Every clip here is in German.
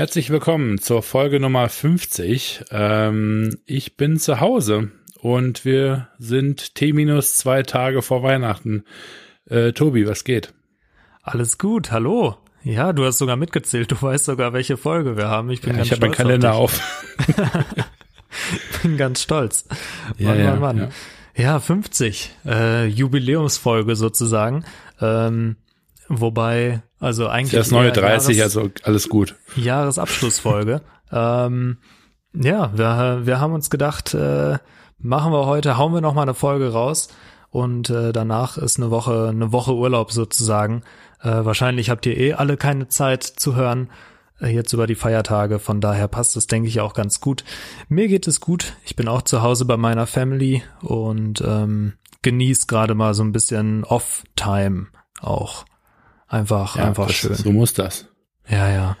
Herzlich willkommen zur Folge Nummer 50. Ähm, ich bin zu Hause und wir sind T minus zwei Tage vor Weihnachten. Äh, Tobi, was geht? Alles gut, hallo. Ja, du hast sogar mitgezählt. Du weißt sogar, welche Folge wir haben. Ich bin ja, ganz ich stolz. Ich habe meinen Kalender auf. bin ganz stolz. Ja, Mann, ja, Mann, Mann. Ja. ja 50. Äh, Jubiläumsfolge sozusagen. Ähm, wobei, also eigentlich. Das neue 30, Jahres also alles gut. Jahresabschlussfolge. ähm, ja, wir, wir haben uns gedacht, äh, machen wir heute, hauen wir noch mal eine Folge raus und äh, danach ist eine Woche eine Woche Urlaub sozusagen. Äh, wahrscheinlich habt ihr eh alle keine Zeit zu hören äh, jetzt über die Feiertage, von daher passt es denke ich auch ganz gut. Mir geht es gut. Ich bin auch zu Hause bei meiner Family und ähm, genieße gerade mal so ein bisschen Off-Time auch. Einfach ja, einfach das, schön. So muss das. Ja, ja.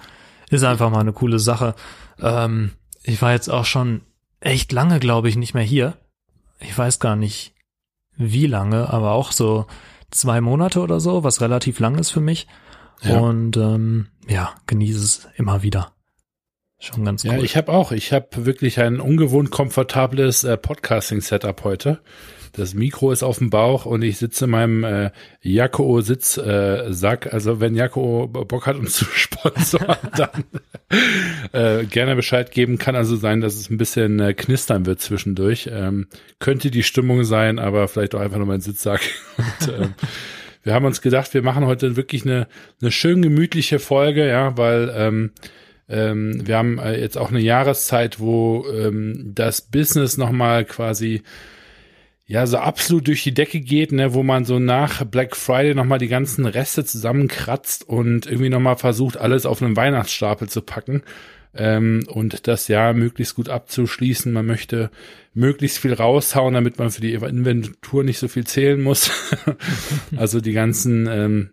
Ist einfach mal eine coole Sache. Ähm, ich war jetzt auch schon echt lange, glaube ich, nicht mehr hier. Ich weiß gar nicht, wie lange, aber auch so zwei Monate oder so, was relativ lang ist für mich. Ja. Und ähm, ja, genieße es immer wieder. Schon ganz cool. Ja, ich habe auch. Ich habe wirklich ein ungewohnt komfortables äh, Podcasting-Setup heute. Das Mikro ist auf dem Bauch und ich sitze in meinem äh, Jakko-Sitzsack. Äh, also wenn Jakko Bock hat, uns zu sponsern, dann äh, gerne Bescheid geben. Kann also sein, dass es ein bisschen äh, knistern wird zwischendurch. Ähm, könnte die Stimmung sein, aber vielleicht auch einfach nur mein Sitzsack. und, ähm, wir haben uns gedacht, wir machen heute wirklich eine, eine schön gemütliche Folge, ja, weil ähm, ähm, wir haben äh, jetzt auch eine Jahreszeit, wo ähm, das Business nochmal quasi ja, so absolut durch die Decke geht, ne, wo man so nach Black Friday nochmal die ganzen Reste zusammenkratzt und irgendwie nochmal versucht, alles auf einen Weihnachtsstapel zu packen ähm, und das Jahr möglichst gut abzuschließen. Man möchte möglichst viel raushauen, damit man für die Inventur nicht so viel zählen muss. also die ganzen ähm,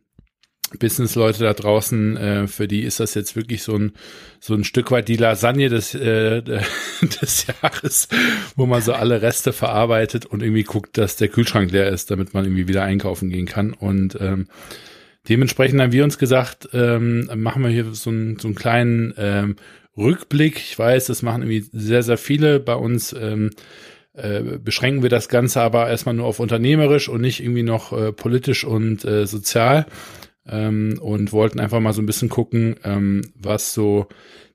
Business-Leute da draußen, äh, für die ist das jetzt wirklich so ein so ein Stück weit die Lasagne des äh, des Jahres, wo man so alle Reste verarbeitet und irgendwie guckt, dass der Kühlschrank leer ist, damit man irgendwie wieder einkaufen gehen kann. Und ähm, dementsprechend haben wir uns gesagt, ähm, machen wir hier so, ein, so einen kleinen ähm, Rückblick. Ich weiß, das machen irgendwie sehr sehr viele bei uns. Ähm, äh, beschränken wir das Ganze aber erstmal nur auf unternehmerisch und nicht irgendwie noch äh, politisch und äh, sozial ähm, und wollten einfach mal so ein bisschen gucken, ähm, was so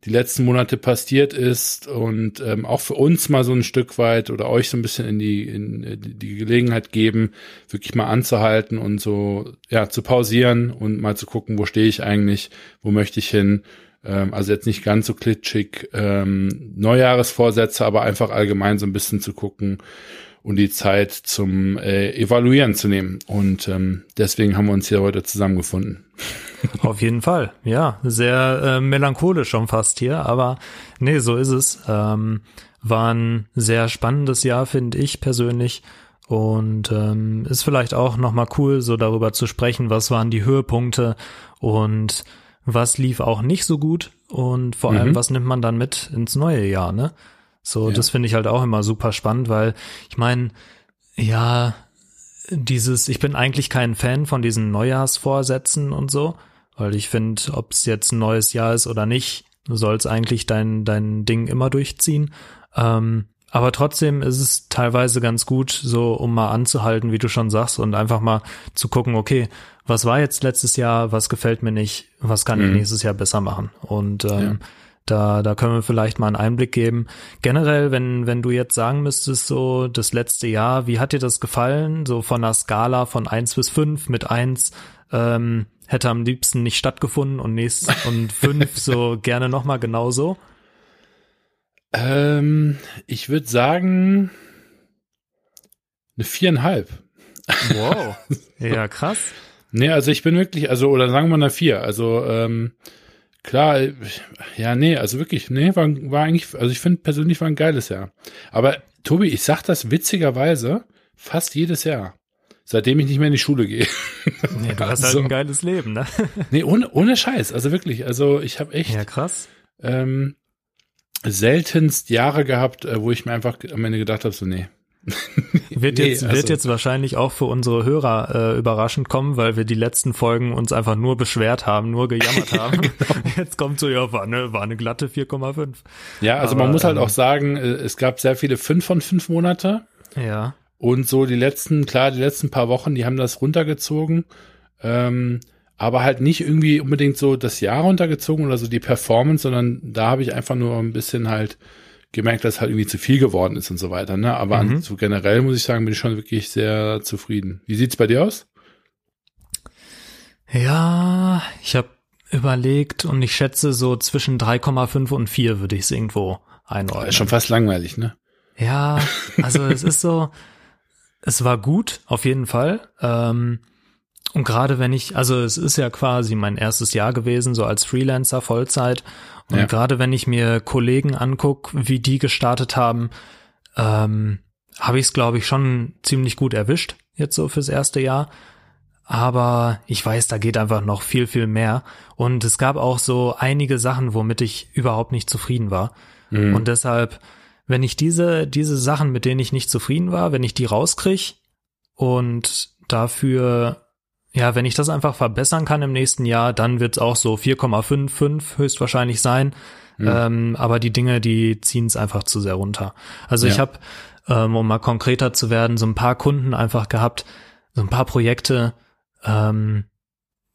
die letzten Monate passiert ist und ähm, auch für uns mal so ein Stück weit oder euch so ein bisschen in die in die Gelegenheit geben, wirklich mal anzuhalten und so ja zu pausieren und mal zu gucken, wo stehe ich eigentlich, wo möchte ich hin. Ähm, also jetzt nicht ganz so klitschig ähm, Neujahresvorsätze, aber einfach allgemein so ein bisschen zu gucken, und die Zeit zum äh, Evaluieren zu nehmen. Und ähm, deswegen haben wir uns hier heute zusammengefunden. Auf jeden Fall, ja, sehr äh, melancholisch schon fast hier, aber nee, so ist es. Ähm, war ein sehr spannendes Jahr, finde ich persönlich. Und ähm, ist vielleicht auch nochmal cool, so darüber zu sprechen, was waren die Höhepunkte und was lief auch nicht so gut und vor allem, mhm. was nimmt man dann mit ins neue Jahr, ne? So, ja. das finde ich halt auch immer super spannend, weil ich meine, ja, dieses, ich bin eigentlich kein Fan von diesen Neujahrsvorsätzen und so, weil ich finde, ob es jetzt ein neues Jahr ist oder nicht, du sollst eigentlich dein, dein Ding immer durchziehen. Ähm, aber trotzdem ist es teilweise ganz gut, so um mal anzuhalten, wie du schon sagst, und einfach mal zu gucken, okay, was war jetzt letztes Jahr, was gefällt mir nicht, was kann mhm. ich nächstes Jahr besser machen. Und ähm, ja da, da können wir vielleicht mal einen Einblick geben. Generell, wenn, wenn du jetzt sagen müsstest, so das letzte Jahr, wie hat dir das gefallen? So von einer Skala von eins bis fünf mit eins ähm, hätte am liebsten nicht stattgefunden und nächst und fünf so gerne nochmal genauso. Ähm, ich würde sagen eine viereinhalb. Wow. Ja, krass. nee, also ich bin wirklich, also, oder sagen wir eine vier. Also, ähm, Klar, ja, nee, also wirklich, nee, war, war eigentlich, also ich finde persönlich war ein geiles Jahr. Aber Tobi, ich sag das witzigerweise fast jedes Jahr. Seitdem ich nicht mehr in die Schule gehe. Nee, du hast also, halt ein geiles Leben, ne? Nee, ohne, ohne Scheiß. Also wirklich, also ich habe echt. Ja, krass. Ähm, seltenst Jahre gehabt, äh, wo ich mir einfach am Ende gedacht habe, so, nee, wird, Nee, jetzt, also- wird jetzt wahrscheinlich auch für unsere Hörer äh, überraschend kommen, weil wir die letzten Folgen uns einfach nur beschwert haben, nur gejammert haben. genau. Jetzt kommt so, ja, war eine, war eine glatte 4,5. Ja, also Aber, man muss halt ähm, auch sagen, äh, es gab sehr viele fünf von fünf Monate Ja. und so die letzten, klar, die letzten paar Wochen, die haben das runtergezogen, ähm, aber halt nicht irgendwie unbedingt so das Jahr runtergezogen oder so die Performance, sondern da habe ich einfach nur ein bisschen halt gemerkt, dass halt irgendwie zu viel geworden ist und so weiter. Ne? Aber Mhm. so generell muss ich sagen, bin ich schon wirklich sehr zufrieden. Wie sieht's bei dir aus? Ja, ich habe überlegt und ich schätze so zwischen 3,5 und 4 würde ich es irgendwo einordnen. Ist schon fast langweilig, ne? Ja, also es ist so, es war gut, auf jeden Fall. Ähm, und gerade wenn ich, also es ist ja quasi mein erstes Jahr gewesen, so als Freelancer Vollzeit. Und Ja. gerade wenn ich mir Kollegen anguck, wie die gestartet haben, ähm, habe ich es, glaube ich, schon ziemlich gut erwischt, jetzt so fürs erste Jahr. Aber ich weiß, da geht einfach noch viel, viel mehr. Und es gab auch so einige Sachen, womit ich überhaupt nicht zufrieden war. Mhm. Und deshalb, wenn ich diese, diese Sachen, mit denen ich nicht zufrieden war, wenn ich die rauskriege und dafür, ja, wenn ich das einfach verbessern kann im nächsten Jahr, dann wird es auch so 4,55 höchstwahrscheinlich sein. Mhm. Ähm, aber die Dinge, die ziehen es einfach zu sehr runter. Also ich Ja. habe, ähm, um mal konkreter zu werden, so ein paar Kunden einfach gehabt, so ein paar Projekte, ähm,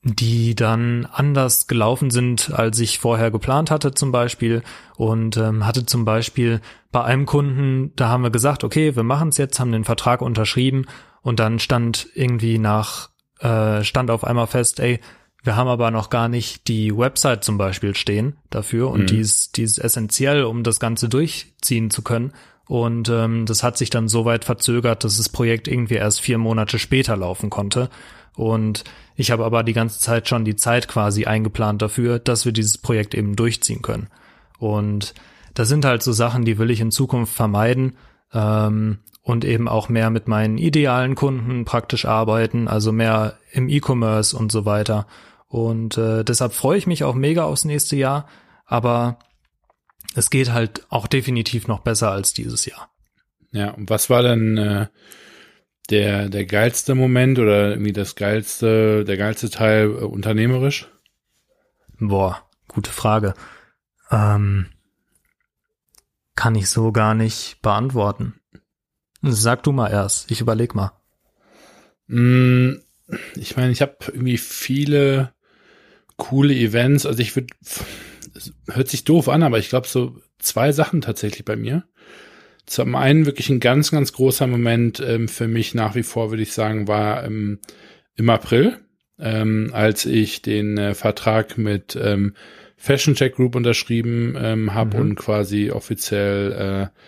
die dann anders gelaufen sind, als ich vorher geplant hatte zum Beispiel. Und ähm, hatte zum Beispiel bei einem Kunden, da haben wir gesagt, okay, wir machen es jetzt, haben den Vertrag unterschrieben und dann stand irgendwie nach, äh, stand auf einmal fest, ey, wir haben aber noch gar nicht die Website zum Beispiel stehen dafür und Mhm. die, ist, die ist essentiell, um das Ganze durchziehen zu können. Und ähm, das hat sich dann so weit verzögert, dass das Projekt irgendwie erst vier Monate später laufen konnte. Und ich habe aber die ganze Zeit schon die Zeit quasi eingeplant dafür, dass wir dieses Projekt eben durchziehen können. Und das sind halt so Sachen, die will ich in Zukunft vermeiden ähm, und eben auch mehr mit meinen idealen Kunden praktisch arbeiten, also mehr im E-Commerce und so weiter. Und äh, deshalb freue ich mich auch mega aufs nächste Jahr, aber es geht halt auch definitiv noch besser als dieses Jahr. Ja, und was war denn äh, der, der geilste Moment oder irgendwie das geilste, der geilste Teil äh, unternehmerisch? Boah, gute Frage. Ähm, kann ich so gar nicht beantworten. Sag du mal erst, ich überleg mal. Mm, Ich meine, ich habe irgendwie viele coole Events. Also ich würde, es hört sich doof an, aber ich glaube so zwei Sachen tatsächlich bei mir. Zum einen wirklich ein ganz, ganz großer Moment ähm, für mich nach wie vor, würde ich sagen, war ähm, im April, ähm, als ich den äh, Vertrag mit ähm, Fashion Check Group unterschrieben ähm, habe Mhm. und quasi offiziell äh,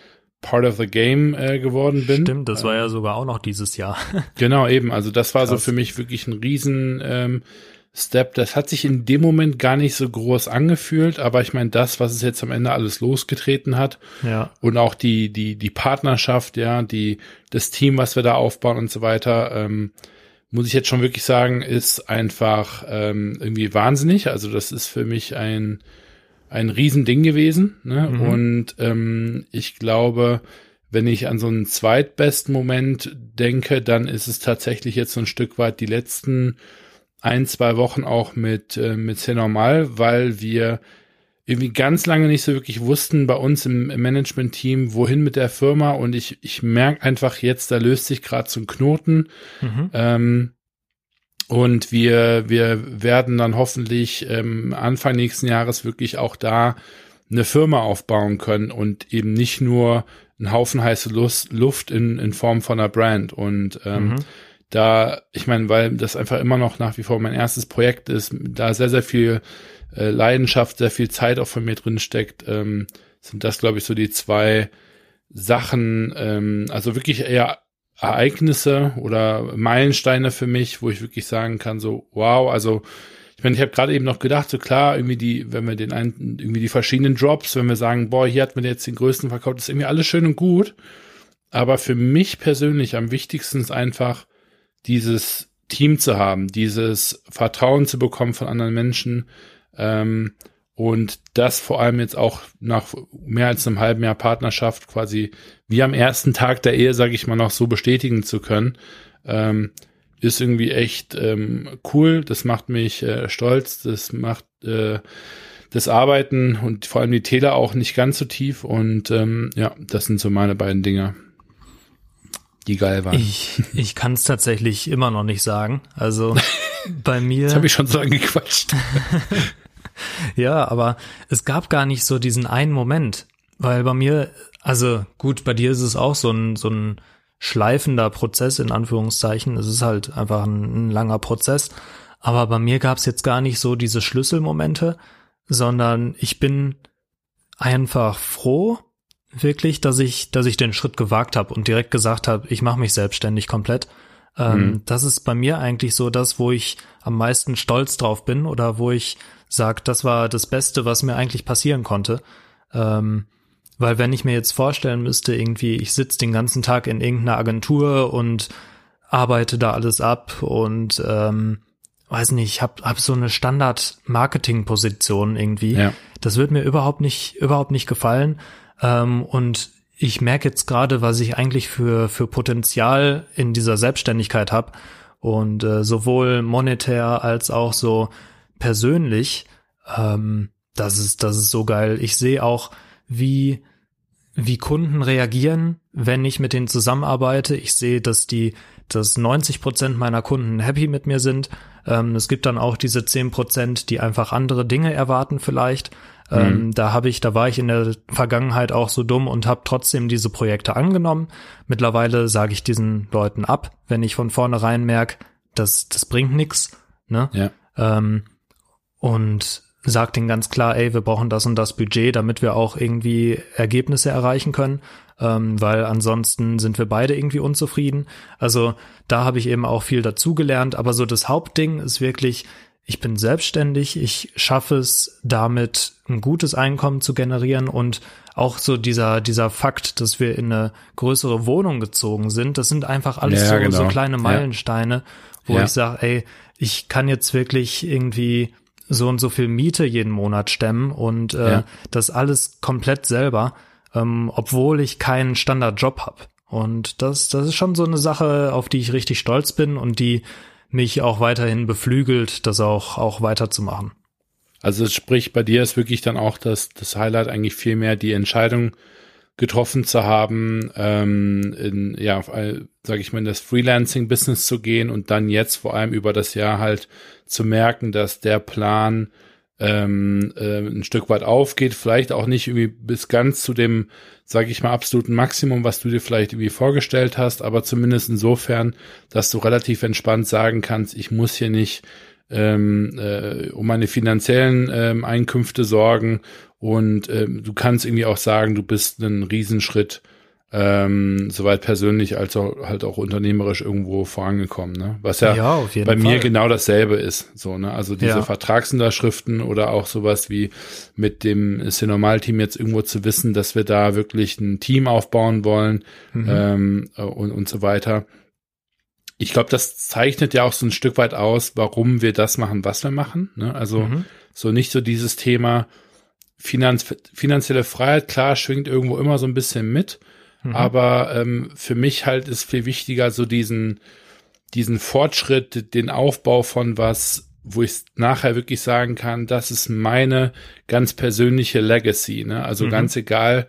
Part of the Game äh, geworden bin. Stimmt, das war ja sogar auch noch dieses Jahr. Genau, eben. Also das war so Krass. für mich wirklich ein riesen ähm, Step. Das hat sich in dem Moment gar nicht so groß angefühlt, aber ich meine, das, was es jetzt am Ende alles losgetreten hat ja, und auch die, die, die Partnerschaft, ja, die, das Team, was wir da aufbauen und so weiter, ähm, muss ich jetzt schon wirklich sagen, ist einfach ähm, irgendwie wahnsinnig. Also das ist für mich ein, ein Riesending gewesen. Ne? Mhm. Und ähm, ich glaube, wenn ich an so einen zweitbesten Moment denke, dann ist es tatsächlich jetzt so ein Stück weit die letzten ein, zwei Wochen auch mit, äh, mit C Normal, weil wir irgendwie ganz lange nicht so wirklich wussten bei uns im, im Management-Team, wohin mit der Firma. Und ich, ich merke einfach jetzt, da löst sich gerade so ein Knoten. mhm. Ähm, und wir, wir werden dann hoffentlich ähm, Anfang nächsten Jahres wirklich auch da eine Firma aufbauen können und eben nicht nur ein Haufen heiße Lust, Luft in, in Form von einer Brand. Und ähm, Mhm. da, ich meine, weil das einfach immer noch nach wie vor mein erstes Projekt ist, da sehr, sehr viel äh, Leidenschaft, sehr viel Zeit auch von mir drin steckt, ähm, sind das, glaube ich, so die zwei Sachen, ähm, also wirklich eher Ereignisse oder Meilensteine für mich, wo ich wirklich sagen kann, so, wow, also ich meine, ich habe gerade eben noch gedacht, so klar, irgendwie die, wenn wir den einen, irgendwie die verschiedenen Drops, wenn wir sagen, boah, hier hat man jetzt den größten verkauft, ist irgendwie alles schön und gut. Aber für mich persönlich am wichtigsten ist einfach dieses Team zu haben, dieses Vertrauen zu bekommen von anderen Menschen ähm, Und das vor allem jetzt auch nach mehr als einem halben Jahr Partnerschaft quasi wie am ersten Tag der Ehe, sage ich mal, noch so bestätigen zu können, ähm, ist irgendwie echt ähm, cool. Das macht mich äh, stolz. Das macht äh, das Arbeiten und vor allem die Täler auch nicht ganz so tief. Und ähm, ja, das sind so meine beiden Dinge, die geil waren. Ich, ich kann es tatsächlich immer noch nicht sagen. Also bei mir. Jetzt habe ich schon so lange gequatscht. ja, aber es gab gar nicht so diesen einen Moment, weil bei mir, also gut, bei dir ist es auch so ein, so ein schleifender Prozess in Anführungszeichen. Es ist halt einfach ein, ein langer Prozess. Aber bei mir gab es jetzt gar nicht so diese Schlüsselmomente, sondern ich bin einfach froh, wirklich, dass ich, dass ich den Schritt gewagt habe und direkt gesagt habe, ich mache mich selbstständig komplett. Ähm, mhm. Das ist bei mir eigentlich so das, wo ich am meisten stolz drauf bin oder wo ich sage, das war das Beste, was mir eigentlich passieren konnte. Ähm, weil wenn ich mir jetzt vorstellen müsste, irgendwie, ich sitze den ganzen Tag in irgendeiner Agentur und arbeite da alles ab und ähm, weiß nicht, ich habe hab so eine Standard-Marketing-Position irgendwie. Ja. Das wird mir überhaupt nicht, überhaupt nicht gefallen. Ähm, und ich merke jetzt gerade, was ich eigentlich für, für Potenzial in dieser Selbstständigkeit habe. Und äh, sowohl monetär als auch so persönlich, ähm, das ist, das ist so geil. Ich sehe auch, wie, wie Kunden reagieren, wenn ich mit denen zusammenarbeite. Ich sehe, dass die, dass 90 Prozent meiner Kunden happy mit mir sind. Ähm, es gibt dann auch diese 10 Prozent, die einfach andere Dinge erwarten vielleicht. Ähm, mhm. da habe ich, da war ich in der Vergangenheit auch so dumm und habe trotzdem diese Projekte angenommen. Mittlerweile sage ich diesen Leuten ab, wenn ich von vornherein merke, dass das bringt nichts. Ne? Ja. Ähm, und sagt ihnen ganz klar, ey, wir brauchen das und das Budget, damit wir auch irgendwie Ergebnisse erreichen können, ähm, weil ansonsten sind wir beide irgendwie unzufrieden. Also da habe ich eben auch viel dazugelernt, aber so das Hauptding ist wirklich, ich bin selbstständig, ich schaffe es damit ein gutes Einkommen zu generieren und auch so dieser, dieser Fakt, dass wir in eine größere Wohnung gezogen sind, das sind einfach alles ja, so, genau. so kleine Meilensteine, ja. wo ja. ich sage, ey, ich kann jetzt wirklich irgendwie so und so viel Miete jeden Monat stemmen und äh, ja. das alles komplett selber, ähm, obwohl ich keinen Standardjob habe. Und das, das ist schon so eine Sache, auf die ich richtig stolz bin und die mich auch weiterhin beflügelt, das auch, auch weiterzumachen. Also sprich, bei dir ist wirklich dann auch das, das Highlight eigentlich viel mehr die Entscheidung getroffen zu haben, ähm, in, ja, sage ich mal, in das Freelancing-Business zu gehen und dann jetzt vor allem über das Jahr halt zu merken, dass der Plan ähm, äh, ein Stück weit aufgeht, vielleicht auch nicht irgendwie bis ganz zu dem, sage ich mal, absoluten Maximum, was du dir vielleicht irgendwie vorgestellt hast, aber zumindest insofern, dass du relativ entspannt sagen kannst, ich muss hier nicht ähm, äh, um meine finanziellen ähm, Einkünfte sorgen und ähm, du kannst irgendwie auch sagen, du bist einen Riesenschritt ähm, soweit persönlich als auch halt auch unternehmerisch irgendwo vorangekommen, ne? Was ja, ja bei mir Fall. genau dasselbe ist, so, ne? Also diese ja. Vertragsunterschriften oder auch sowas wie mit dem Cinemal-Team jetzt irgendwo zu wissen, dass wir da wirklich ein Team aufbauen wollen mhm. ähm, und, und so weiter. Ich glaube, das zeichnet ja auch so ein Stück weit aus, warum wir das machen, was wir machen. Ne? Also mhm. so nicht so dieses Thema Finanz finanzielle Freiheit, klar, schwingt irgendwo immer so ein bisschen mit. Mhm. Aber ähm, für mich halt ist viel wichtiger so diesen, diesen Fortschritt, den Aufbau von was, wo ich nachher wirklich sagen kann, das ist meine ganz persönliche Legacy. Ne? Also mhm. ganz egal,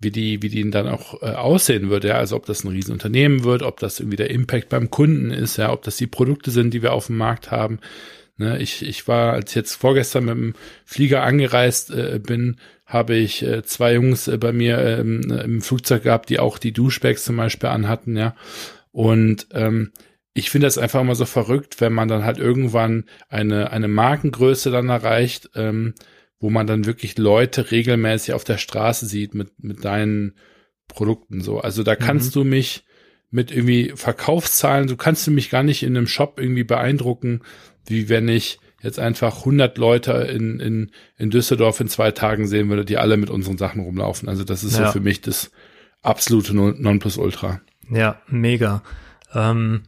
wie die, wie die dann auch äh, aussehen wird, ja, also ob das ein Riesenunternehmen wird, ob das irgendwie der Impact beim Kunden ist, ja, ob das die Produkte sind, die wir auf dem Markt haben. Ne, ich, ich war, als ich jetzt vorgestern mit dem Flieger angereist äh, bin, habe ich äh, zwei Jungs äh, bei mir ähm, im Flugzeug gehabt, die auch die Duschbags zum Beispiel anhatten, ja. Und ähm, ich finde das einfach immer so verrückt, wenn man dann halt irgendwann eine, eine Markengröße dann erreicht, ähm, wo man dann wirklich Leute regelmäßig auf der Straße sieht mit, mit deinen Produkten so. Also da kannst mhm. du mich mit irgendwie Verkaufszahlen, du kannst du mich gar nicht in einem Shop irgendwie beeindrucken, wie wenn ich jetzt einfach 100 Leute in, in, in Düsseldorf in zwei Tagen sehen würde, die alle mit unseren Sachen rumlaufen. Also das ist ja. so für mich das absolute Nonplusultra. Ja, mega. Ähm,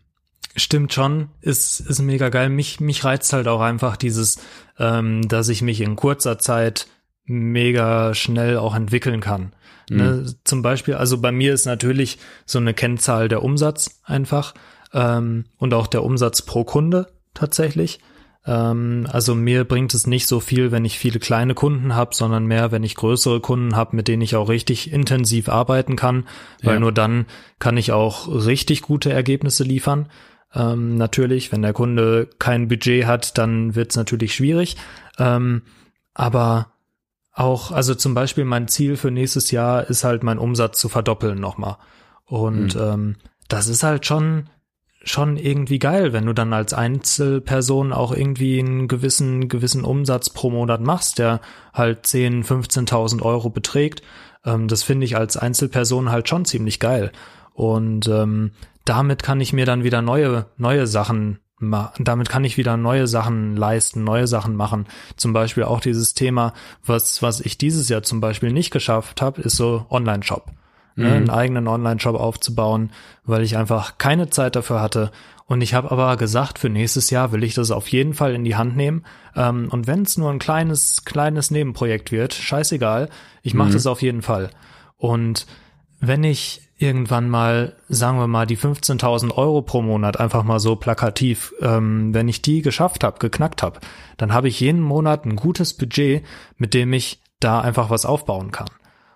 Stimmt schon, ist, ist mega geil. Mich, mich reizt halt auch einfach dieses, ähm, dass ich mich in kurzer Zeit mega schnell auch entwickeln kann. Mhm. Ne? Zum Beispiel, also bei mir ist natürlich so eine Kennzahl der Umsatz einfach ähm, und auch der Umsatz pro Kunde tatsächlich. Ähm, also mir bringt es nicht so viel, wenn ich viele kleine Kunden habe, sondern mehr, wenn ich größere Kunden habe, mit denen ich auch richtig intensiv arbeiten kann, weil ja. nur dann kann ich auch richtig gute Ergebnisse liefern. Ähm, natürlich, wenn der Kunde kein Budget hat, dann wird es natürlich schwierig. Ähm, aber auch, also zum Beispiel mein Ziel für nächstes Jahr ist halt mein Umsatz zu verdoppeln nochmal. Und mhm. ähm, das ist halt schon schon irgendwie geil, wenn du dann als Einzelperson auch irgendwie einen gewissen gewissen Umsatz pro Monat machst, der halt 10, 15.000 Euro beträgt. Ähm, das finde ich als Einzelperson halt schon ziemlich geil. Und ähm, damit kann ich mir dann wieder neue, neue Sachen damit kann ich wieder neue Sachen leisten, neue Sachen machen. Zum Beispiel auch dieses Thema, was, was ich dieses Jahr zum Beispiel nicht geschafft habe, ist so Online-Shop. Ne, mhm. Ne, einen eigenen Online-Shop aufzubauen, weil ich einfach keine Zeit dafür hatte. Und ich habe aber gesagt, für nächstes Jahr will ich das auf jeden Fall in die Hand nehmen. Ähm, und wenn es nur ein kleines, kleines Nebenprojekt wird, scheißegal, ich mache mhm. das auf jeden Fall. Und wenn ich irgendwann mal, sagen wir mal, die 15.000 Euro pro Monat einfach mal so plakativ, ähm, wenn ich die geschafft habe, geknackt habe, dann habe ich jeden Monat ein gutes Budget, mit dem ich da einfach was aufbauen kann.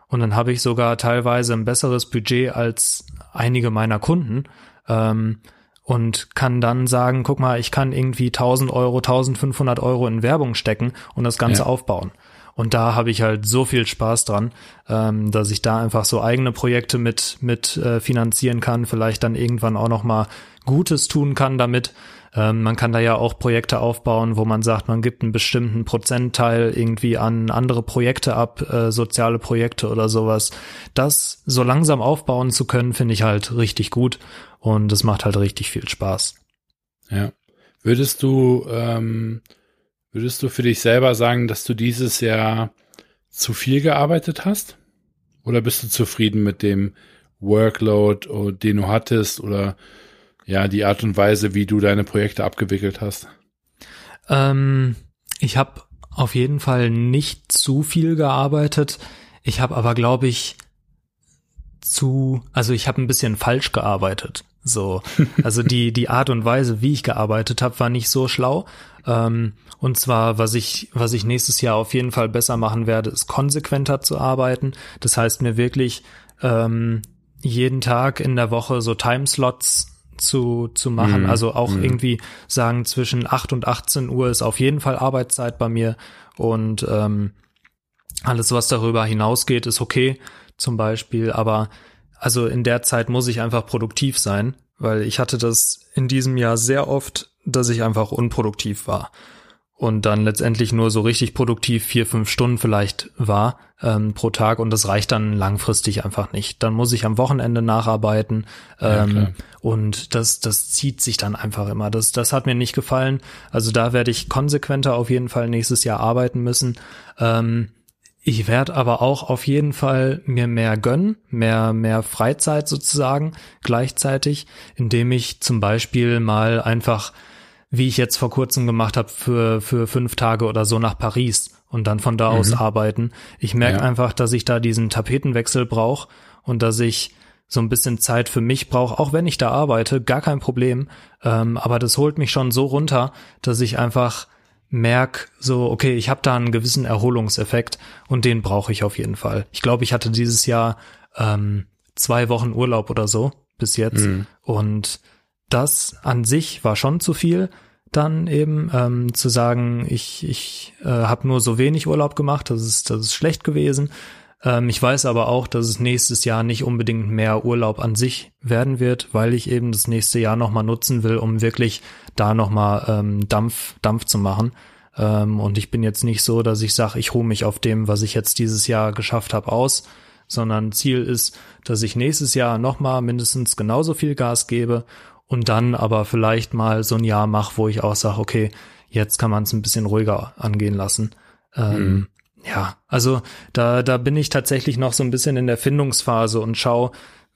Und dann habe ich sogar teilweise ein besseres Budget als einige meiner Kunden ähm, und kann dann sagen, guck mal, ich kann irgendwie 1000 Euro, 1500 Euro in Werbung stecken und das Ganze ja. aufbauen. Und da habe ich halt so viel Spaß dran, ähm, dass ich da einfach so eigene Projekte mit mit äh, finanzieren kann, vielleicht dann irgendwann auch noch mal Gutes tun kann damit. Ähm, man kann da ja auch Projekte aufbauen, wo man sagt, man gibt einen bestimmten Prozentteil irgendwie an andere Projekte ab, äh, soziale Projekte oder sowas. Das so langsam aufbauen zu können, finde ich halt richtig gut und es macht halt richtig viel Spaß. Ja. Würdest du ähm, Würdest du für dich selber sagen, dass du dieses Jahr zu viel gearbeitet hast? Oder bist du zufrieden mit dem Workload, oh, den du hattest oder ja, die Art und Weise, wie du deine Projekte abgewickelt hast? Ähm, ich habe auf jeden Fall nicht zu viel gearbeitet. Ich habe aber, glaube ich, zu, also ich habe ein bisschen falsch gearbeitet. So, also die die Art und Weise, wie ich gearbeitet habe, war nicht so schlau. Ähm, und zwar, was ich, was ich nächstes Jahr auf jeden Fall besser machen werde, ist konsequenter zu arbeiten. Das heißt, mir wirklich ähm, jeden Tag in der Woche so Timeslots zu, zu machen. Mm, also auch mm. irgendwie sagen, zwischen 8 und 18 Uhr ist auf jeden Fall Arbeitszeit bei mir. Und ähm, alles, was darüber hinausgeht, ist okay, zum Beispiel. Aber also in der Zeit muss ich einfach produktiv sein, weil ich hatte das in diesem Jahr sehr oft, dass ich einfach unproduktiv war und dann letztendlich nur so richtig produktiv vier, fünf Stunden vielleicht war ähm, pro Tag und das reicht dann langfristig einfach nicht. Dann muss ich am Wochenende nacharbeiten ähm, ja, und das, das zieht sich dann einfach immer. Das, das hat mir nicht gefallen. Also da werde ich konsequenter auf jeden Fall nächstes Jahr arbeiten müssen. Ähm, ich werde aber auch auf jeden Fall mir mehr gönnen, mehr, mehr Freizeit sozusagen gleichzeitig, indem ich zum Beispiel mal einfach wie ich jetzt vor kurzem gemacht habe, für, für fünf Tage oder so nach Paris und dann von da mhm. aus arbeiten. Ich merke ja. einfach, dass ich da diesen Tapetenwechsel brauche und dass ich so ein bisschen Zeit für mich brauche, auch wenn ich da arbeite, gar kein Problem. Ähm, aber das holt mich schon so runter, dass ich einfach merk so, okay, ich habe da einen gewissen Erholungseffekt und den brauche ich auf jeden Fall. Ich glaube, ich hatte dieses Jahr ähm, zwei Wochen Urlaub oder so bis jetzt mhm. und das an sich war schon zu viel, dann eben ähm, zu sagen, ich, ich äh, habe nur so wenig Urlaub gemacht, das ist, das ist schlecht gewesen. Ähm, ich weiß aber auch, dass es nächstes Jahr nicht unbedingt mehr Urlaub an sich werden wird, weil ich eben das nächste Jahr nochmal nutzen will, um wirklich da nochmal ähm, Dampf, Dampf zu machen. Ähm, und ich bin jetzt nicht so, dass ich sage, ich ruhe mich auf dem, was ich jetzt dieses Jahr geschafft habe, aus, sondern Ziel ist, dass ich nächstes Jahr nochmal mindestens genauso viel Gas gebe und dann aber vielleicht mal so ein Jahr mache, wo ich auch sage, okay, jetzt kann man es ein bisschen ruhiger angehen lassen. Ähm, mhm. Ja, also da, da bin ich tatsächlich noch so ein bisschen in der Findungsphase und schau,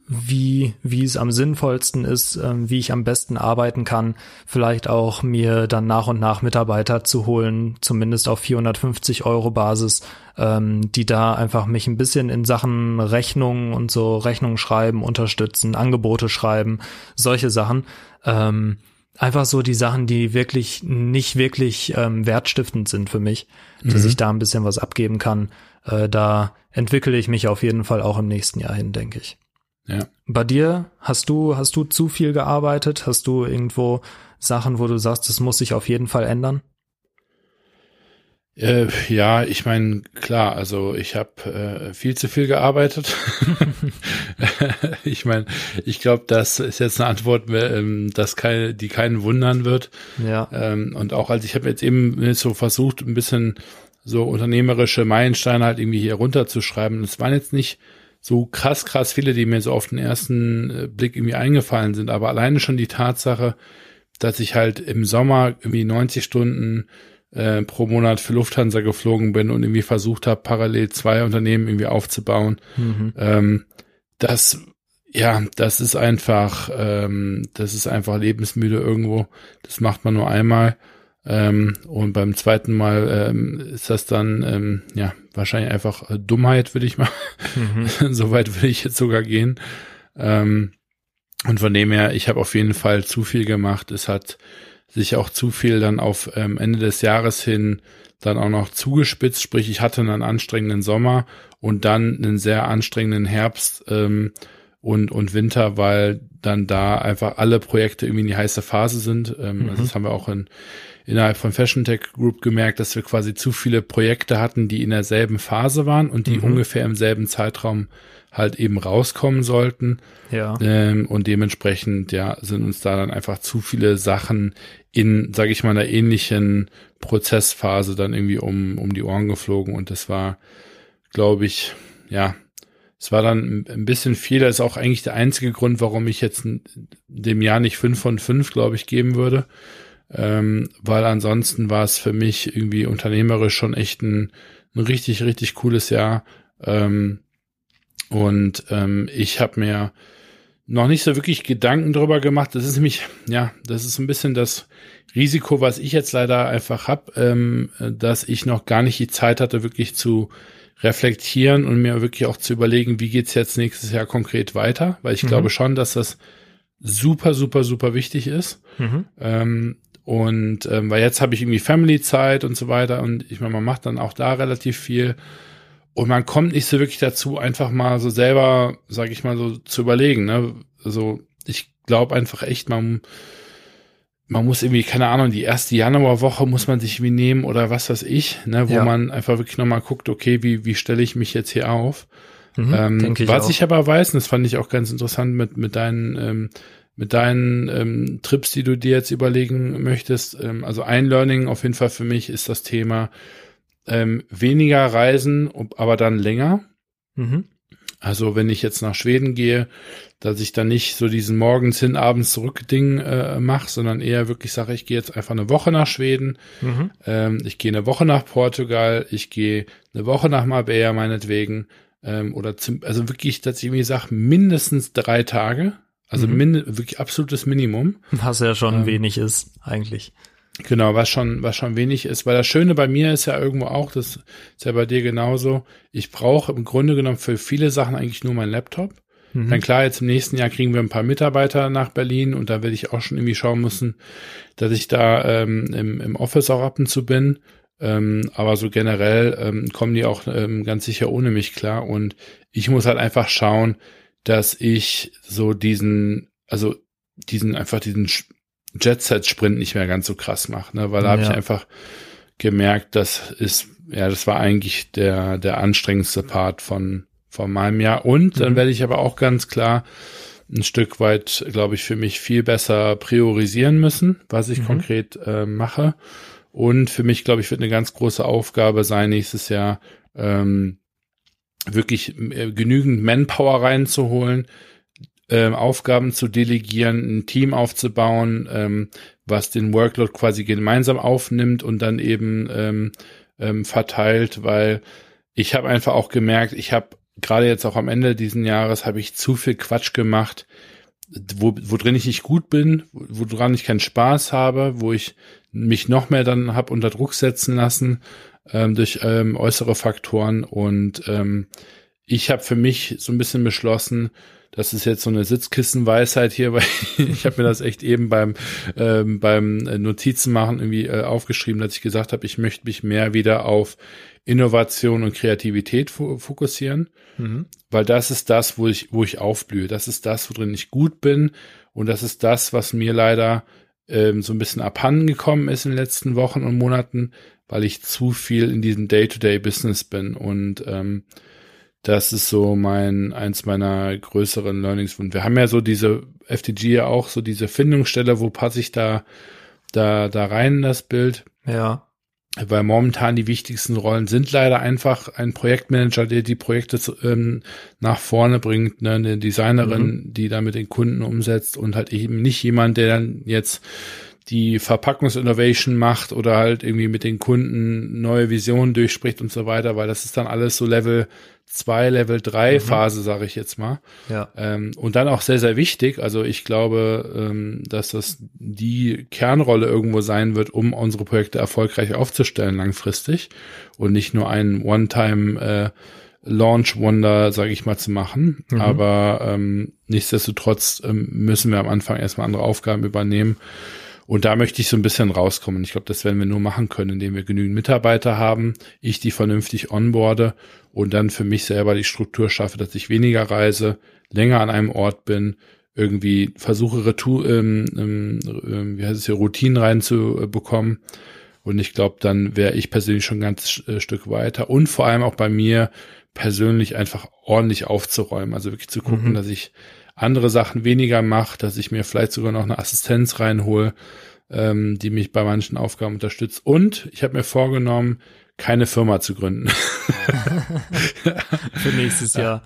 wie, wie es am sinnvollsten ist, ähm, wie ich am besten arbeiten kann. Vielleicht auch mir dann nach und nach Mitarbeiter zu holen, zumindest auf 450 Euro Basis, ähm, die da einfach mich ein bisschen in Sachen Rechnungen und so Rechnungen schreiben, unterstützen, Angebote schreiben, solche Sachen. Ähm, einfach so die Sachen, die wirklich nicht wirklich ähm, wertstiftend sind für mich, dass mhm. ich da ein bisschen was abgeben kann. Äh, da entwickle ich mich auf jeden Fall auch im nächsten Jahr hin, denke ich. Ja. Bei dir hast du, hast du zu viel gearbeitet? Hast du irgendwo Sachen, wo du sagst, das muss sich auf jeden Fall ändern? Äh, ja, ich meine, klar, also ich habe äh, viel zu viel gearbeitet. ich meine, ich glaube, das ist jetzt eine Antwort, ähm, dass keine, die keinen wundern wird. Ja. Ähm, und auch als ich habe jetzt eben so versucht, ein bisschen so unternehmerische Meilensteine halt irgendwie hier runterzuschreiben. Es waren jetzt nicht so krass, krass viele, die mir so auf den ersten äh, Blick irgendwie eingefallen sind. Aber alleine schon die Tatsache, dass ich halt im Sommer irgendwie 90 Stunden äh, pro Monat für Lufthansa geflogen bin und irgendwie versucht habe, parallel zwei Unternehmen irgendwie aufzubauen. Mhm. Ähm, das, ja, das ist einfach, ähm, das ist einfach lebensmüde irgendwo. Das macht man nur einmal. Ähm, und beim zweiten Mal ähm, ist das dann ähm, ja wahrscheinlich einfach äh, Dummheit, würde ich mal. Mhm. Soweit würde ich jetzt sogar gehen. Ähm, und von dem her, ich habe auf jeden Fall zu viel gemacht. Es hat sich auch zu viel dann auf ähm, Ende des Jahres hin dann auch noch zugespitzt. Sprich, ich hatte einen anstrengenden Sommer und dann einen sehr anstrengenden Herbst ähm, und, und Winter, weil dann da einfach alle Projekte irgendwie in die heiße Phase sind. Ähm, mhm. also das haben wir auch in innerhalb von Fashion Tech Group gemerkt, dass wir quasi zu viele Projekte hatten, die in derselben Phase waren und die mhm. ungefähr im selben Zeitraum halt eben rauskommen sollten. Ja. Ähm, und dementsprechend, ja, sind uns da dann einfach zu viele Sachen in, sage ich mal, einer ähnlichen Prozessphase dann irgendwie um, um die Ohren geflogen. Und das war, glaube ich, ja, es war dann ein bisschen viel. Das ist auch eigentlich der einzige Grund, warum ich jetzt dem Jahr nicht fünf von fünf, glaube ich, geben würde ähm, weil ansonsten war es für mich irgendwie unternehmerisch schon echt ein, ein richtig, richtig cooles Jahr. Ähm, und ähm, ich habe mir noch nicht so wirklich Gedanken drüber gemacht. Das ist nämlich, ja, das ist ein bisschen das Risiko, was ich jetzt leider einfach habe, ähm, dass ich noch gar nicht die Zeit hatte, wirklich zu reflektieren und mir wirklich auch zu überlegen, wie geht's jetzt nächstes Jahr konkret weiter, weil ich mhm. glaube schon, dass das super, super, super wichtig ist. Mhm. Ähm, und ähm, weil jetzt habe ich irgendwie Family-Zeit und so weiter und ich meine, man macht dann auch da relativ viel. Und man kommt nicht so wirklich dazu, einfach mal so selber, sag ich mal, so zu überlegen. Ne? Also ich glaube einfach echt, man, man muss irgendwie, keine Ahnung, die erste Januarwoche muss man sich wie nehmen oder was weiß ich, ne, wo ja. man einfach wirklich nochmal guckt, okay, wie, wie stelle ich mich jetzt hier auf? Mhm, ähm, ich was auch. ich aber weiß, und das fand ich auch ganz interessant mit, mit deinen ähm, mit deinen ähm, Trips, die du dir jetzt überlegen möchtest. Ähm, also ein Learning auf jeden Fall für mich ist das Thema ähm, weniger Reisen, aber dann länger. Mhm. Also wenn ich jetzt nach Schweden gehe, dass ich dann nicht so diesen morgens hin, abends zurück Ding äh, mache, sondern eher wirklich sage, ich gehe jetzt einfach eine Woche nach Schweden, mhm. ähm, ich gehe eine Woche nach Portugal, ich gehe eine Woche nach Marbella meinetwegen ähm, oder zum, also wirklich, dass ich mir sage, mindestens drei Tage, also mhm. min wirklich absolutes Minimum. Was ja schon ähm, wenig ist, eigentlich. Genau, was schon, was schon wenig ist. Weil das Schöne bei mir ist ja irgendwo auch, das ist ja bei dir genauso. Ich brauche im Grunde genommen für viele Sachen eigentlich nur meinen Laptop. Mhm. Dann klar, jetzt im nächsten Jahr kriegen wir ein paar Mitarbeiter nach Berlin und da werde ich auch schon irgendwie schauen müssen, dass ich da ähm, im, im Office auch ab und zu bin. Ähm, aber so generell ähm, kommen die auch ähm, ganz sicher ohne mich klar. Und ich muss halt einfach schauen, dass ich so diesen, also diesen einfach diesen Jet-Set-Sprint nicht mehr ganz so krass mache, ne? weil da habe ich einfach gemerkt, das ist, ja, das war eigentlich der, der anstrengendste Part von, von meinem Jahr. Und dann mhm. werde ich aber auch ganz klar ein Stück weit, glaube ich, für mich viel besser priorisieren müssen, was ich mhm. konkret äh, mache. Und für mich, glaube ich, wird eine ganz große Aufgabe sein, nächstes Jahr ähm, wirklich äh, genügend Manpower reinzuholen, äh, Aufgaben zu delegieren, ein Team aufzubauen, ähm, was den Workload quasi gemeinsam aufnimmt und dann eben ähm, ähm, verteilt, weil ich habe einfach auch gemerkt, ich habe gerade jetzt auch am Ende diesen Jahres habe ich zu viel Quatsch gemacht, wo, wo drin ich nicht gut bin, woran ich keinen Spaß habe, wo ich mich noch mehr dann habe unter Druck setzen lassen ähm, durch ähm, äußere Faktoren. Und ähm, ich habe für mich so ein bisschen beschlossen, das ist jetzt so eine Sitzkissenweisheit hier, weil ich habe mir das echt eben beim ähm, beim Notizen machen irgendwie äh, aufgeschrieben, dass ich gesagt habe, ich möchte mich mehr wieder auf Innovation und Kreativität fokussieren, mhm. weil das ist das, wo ich, wo ich aufblühe. Das ist das, worin ich gut bin und das ist das, was mir leider ähm, so ein bisschen abhanden gekommen ist in den letzten Wochen und Monaten, weil ich zu viel in diesem Day-to-Day-Business bin und ähm, das ist so mein eins meiner größeren Learnings. Und wir haben ja so diese FTG ja auch so diese Findungsstelle, wo passe ich da da da rein in das Bild. Ja weil momentan die wichtigsten Rollen sind leider einfach ein Projektmanager, der die Projekte ähm, nach vorne bringt, ne, eine Designerin, mhm. die da mit den Kunden umsetzt und halt eben nicht jemand, der dann jetzt die Verpackungsinnovation macht oder halt irgendwie mit den Kunden neue Visionen durchspricht und so weiter, weil das ist dann alles so Level 2, Level 3 mhm. Phase, sage ich jetzt mal. Ja. Ähm, und dann auch sehr, sehr wichtig. Also ich glaube, ähm, dass das die Kernrolle irgendwo sein wird, um unsere Projekte erfolgreich aufzustellen langfristig und nicht nur ein One-Time äh, Launch Wonder, sage ich mal, zu machen. Mhm. Aber ähm, nichtsdestotrotz ähm, müssen wir am Anfang erstmal andere Aufgaben übernehmen. Und da möchte ich so ein bisschen rauskommen. Ich glaube, das werden wir nur machen können, indem wir genügend Mitarbeiter haben, ich die vernünftig onboarde und dann für mich selber die Struktur schaffe, dass ich weniger reise, länger an einem Ort bin, irgendwie versuche Retour, ähm, ähm, ähm, wie heißt es hier, Routinen reinzubekommen. Und ich glaube, dann wäre ich persönlich schon ein ganz äh, Stück weiter. Und vor allem auch bei mir persönlich einfach ordentlich aufzuräumen. Also wirklich zu gucken, mhm. dass ich andere Sachen weniger mache, dass ich mir vielleicht sogar noch eine Assistenz reinhole, ähm, die mich bei manchen Aufgaben unterstützt. Und ich habe mir vorgenommen, keine Firma zu gründen. Für nächstes Jahr.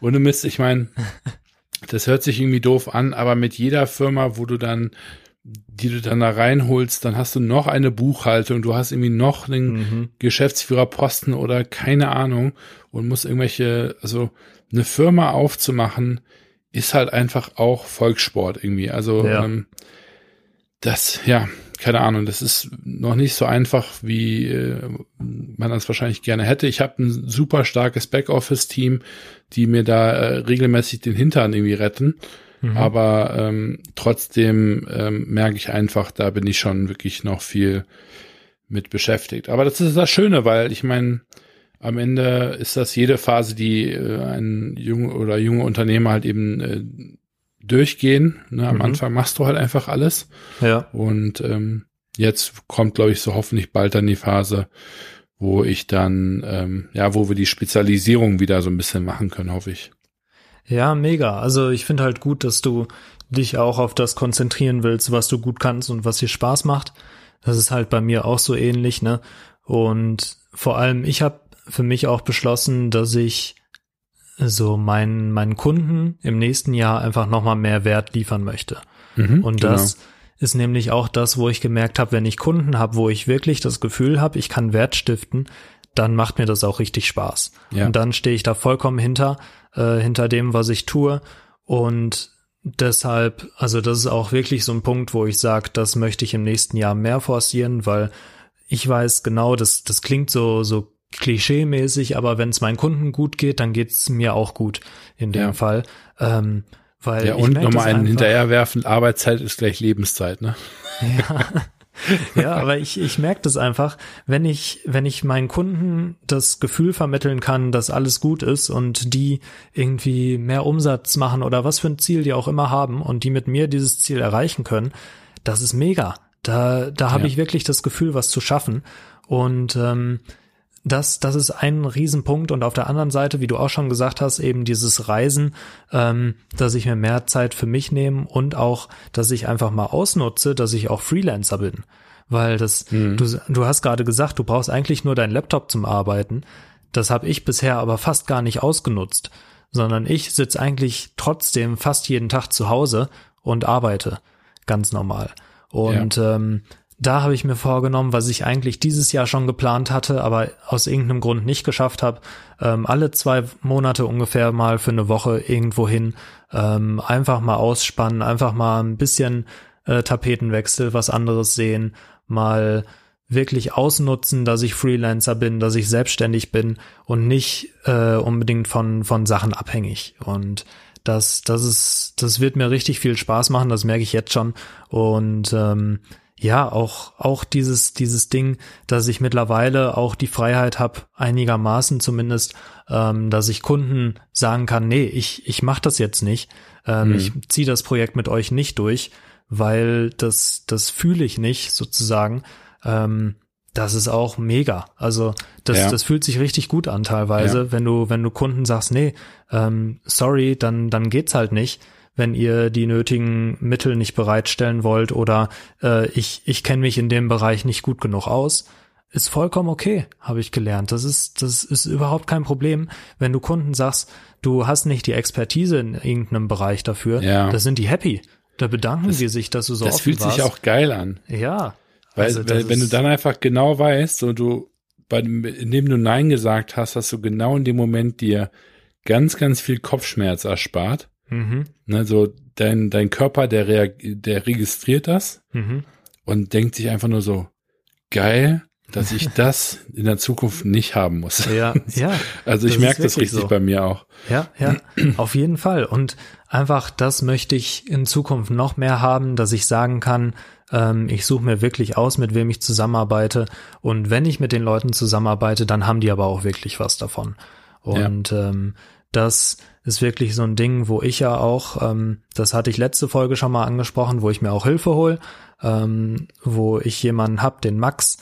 Ohne Mist, ich meine, das hört sich irgendwie doof an, aber mit jeder Firma, wo du dann, die du dann da reinholst, dann hast du noch eine Buchhaltung, du hast irgendwie noch einen mhm. Geschäftsführerposten oder keine Ahnung und musst irgendwelche, also eine Firma aufzumachen, ist halt einfach auch Volkssport irgendwie. Also ja. ähm, das, ja, keine Ahnung, das ist noch nicht so einfach, wie äh, man das wahrscheinlich gerne hätte. Ich habe ein super starkes Backoffice-Team, die mir da äh, regelmäßig den Hintern irgendwie retten. Mhm. Aber ähm, trotzdem ähm, merke ich einfach, da bin ich schon wirklich noch viel mit beschäftigt. Aber das ist das Schöne, weil ich meine, am Ende ist das jede Phase, die äh, ein junge oder junge Unternehmer halt eben äh, durchgehen. Ne? Am mhm. Anfang machst du halt einfach alles. Ja. Und ähm, jetzt kommt, glaube ich, so hoffentlich bald dann die Phase, wo ich dann, ähm, ja, wo wir die Spezialisierung wieder so ein bisschen machen können, hoffe ich. Ja, mega. Also ich finde halt gut, dass du dich auch auf das konzentrieren willst, was du gut kannst und was dir Spaß macht. Das ist halt bei mir auch so ähnlich, ne? Und vor allem, ich habe für mich auch beschlossen, dass ich so meinen, meinen Kunden im nächsten Jahr einfach nochmal mehr Wert liefern möchte. Mhm, und genau. das ist nämlich auch das, wo ich gemerkt habe, wenn ich Kunden habe, wo ich wirklich das Gefühl habe, ich kann Wert stiften, dann macht mir das auch richtig Spaß. Ja. Und dann stehe ich da vollkommen hinter, äh, hinter dem, was ich tue. Und deshalb, also das ist auch wirklich so ein Punkt, wo ich sage, das möchte ich im nächsten Jahr mehr forcieren, weil ich weiß genau, das, das klingt so, so klischee-mäßig, aber wenn es meinen Kunden gut geht, dann geht's mir auch gut in dem ja. Fall. Ähm, weil ja, und nochmal einen hinterherwerfen, Arbeitszeit ist gleich Lebenszeit, ne? Ja. ja, aber ich, ich merke das einfach, wenn ich, wenn ich meinen Kunden das Gefühl vermitteln kann, dass alles gut ist und die irgendwie mehr Umsatz machen oder was für ein Ziel die auch immer haben und die mit mir dieses Ziel erreichen können, das ist mega. Da, da habe ja. ich wirklich das Gefühl, was zu schaffen. Und ähm, das, das ist ein Riesenpunkt. Und auf der anderen Seite, wie du auch schon gesagt hast, eben dieses Reisen, ähm, dass ich mir mehr Zeit für mich nehme und auch, dass ich einfach mal ausnutze, dass ich auch Freelancer bin. Weil das, mhm. du, du hast gerade gesagt, du brauchst eigentlich nur deinen Laptop zum Arbeiten. Das habe ich bisher aber fast gar nicht ausgenutzt, sondern ich sitze eigentlich trotzdem fast jeden Tag zu Hause und arbeite ganz normal. Und ja. ähm, da habe ich mir vorgenommen, was ich eigentlich dieses Jahr schon geplant hatte, aber aus irgendeinem Grund nicht geschafft habe, ähm, alle zwei Monate ungefähr mal für eine Woche irgendwo hin, ähm, einfach mal ausspannen, einfach mal ein bisschen äh, Tapetenwechsel, was anderes sehen, mal wirklich ausnutzen, dass ich Freelancer bin, dass ich selbstständig bin und nicht äh, unbedingt von von Sachen abhängig. Und das das ist das wird mir richtig viel Spaß machen, das merke ich jetzt schon. Und ähm, ja, auch, auch dieses, dieses Ding, dass ich mittlerweile auch die Freiheit habe, einigermaßen zumindest, ähm, dass ich Kunden sagen kann, nee, ich, ich mache das jetzt nicht. Ähm, mhm. Ich ziehe das Projekt mit euch nicht durch, weil das, das fühle ich nicht sozusagen. Ähm, das ist auch mega. Also das, ja. das fühlt sich richtig gut an teilweise, ja. wenn du, wenn du Kunden sagst, nee, ähm, sorry, dann, dann geht's halt nicht wenn ihr die nötigen Mittel nicht bereitstellen wollt oder äh, ich, ich kenne mich in dem Bereich nicht gut genug aus, ist vollkommen okay, habe ich gelernt. Das ist, das ist überhaupt kein Problem, wenn du Kunden sagst, du hast nicht die Expertise in irgendeinem Bereich dafür, ja. da sind die happy. Da bedanken das, die sich, dass du so Das fühlt warst. sich auch geil an. Ja. Weil, also, weil wenn du dann einfach genau weißt und du, bei, indem du Nein gesagt hast, hast du genau in dem Moment dir ganz, ganz viel Kopfschmerz erspart. Mhm. Ne, so dein, dein Körper, der, der registriert das mhm. und denkt sich einfach nur so, geil, dass ich das in der Zukunft nicht haben muss. Ja, ja. Also ich merke das richtig so. bei mir auch. Ja, ja, auf jeden Fall. Und einfach das möchte ich in Zukunft noch mehr haben, dass ich sagen kann, ähm, ich suche mir wirklich aus, mit wem ich zusammenarbeite. Und wenn ich mit den Leuten zusammenarbeite, dann haben die aber auch wirklich was davon. Und ja. ähm, das ist wirklich so ein Ding, wo ich ja auch, ähm, das hatte ich letzte Folge schon mal angesprochen, wo ich mir auch Hilfe hole, ähm, wo ich jemanden hab, den Max,